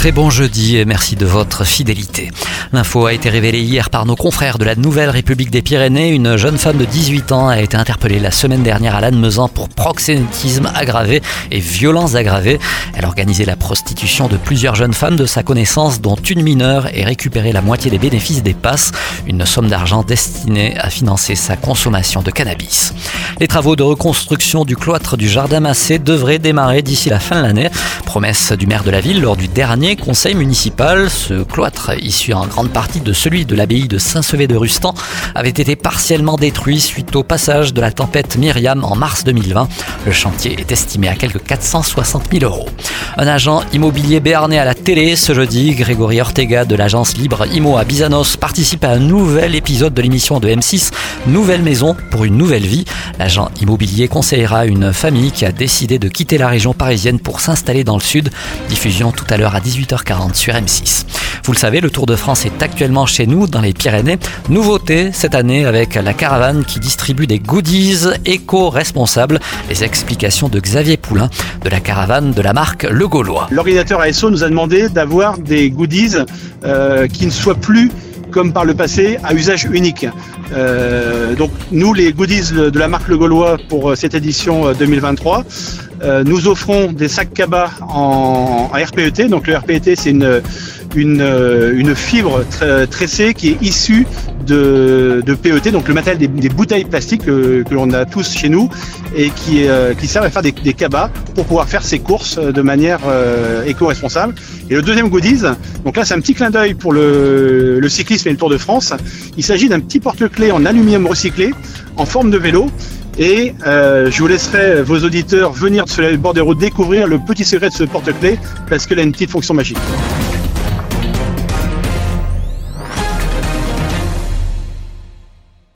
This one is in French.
Très bon jeudi et merci de votre fidélité. L'info a été révélée hier par nos confrères de la Nouvelle République des Pyrénées. Une jeune femme de 18 ans a été interpellée la semaine dernière à Lannemezan pour proxénétisme aggravé et violences aggravées. Elle organisait la prostitution de plusieurs jeunes femmes de sa connaissance, dont une mineure, et récupérait la moitié des bénéfices des passes, une somme d'argent destinée à financer sa consommation de cannabis. Les travaux de reconstruction du cloître du Jardin Massé devraient démarrer d'ici la fin de l'année. Promesse du maire de la ville lors du dernier conseil municipal. Ce cloître, issu en grande partie de celui de l'abbaye de Saint-Sevé de Rustan, avait été partiellement détruit suite au passage de la tempête Myriam en mars 2020. Le chantier est estimé à quelques 460 000 euros. Un agent immobilier béarnais à la télé ce jeudi, Grégory Ortega de l'agence libre Imo à Bizanos, participe à un nouvel épisode de l'émission de M6 Nouvelle maison pour une nouvelle vie. L'agent immobilier conseillera une famille qui a décidé de quitter la région parisienne pour s'installer dans le sud. Diffusion tout à l'heure à 18 18h40 sur M6. Vous le savez, le Tour de France est actuellement chez nous dans les Pyrénées. Nouveauté cette année avec la caravane qui distribue des goodies éco-responsables. Les explications de Xavier Poulain de la caravane de la marque Le Gaulois. L'organisateur ASO nous a demandé d'avoir des goodies euh, qui ne soient plus comme par le passé à usage unique. Euh, donc nous, les goodies de la marque Le Gaulois pour euh, cette édition 2023, euh, nous offrons des sacs cabas en, en RPET. Donc le RPET, c'est une, une, une, fibre tressée qui est issue de, de PET, donc le matériel des, bouteilles plastiques que, que l'on a tous chez nous et qui, euh, qui servent à faire des, des, cabas pour pouvoir faire ses courses de manière euh, éco-responsable. Et le deuxième goodies, donc là c'est un petit clin d'œil pour le, le cyclisme et le Tour de France. Il s'agit d'un petit porte-clés en aluminium recyclé en forme de vélo et euh, je vous laisserai vos auditeurs venir sur les bords des routes découvrir le petit secret de ce porte-clés parce qu'il a une petite fonction magique.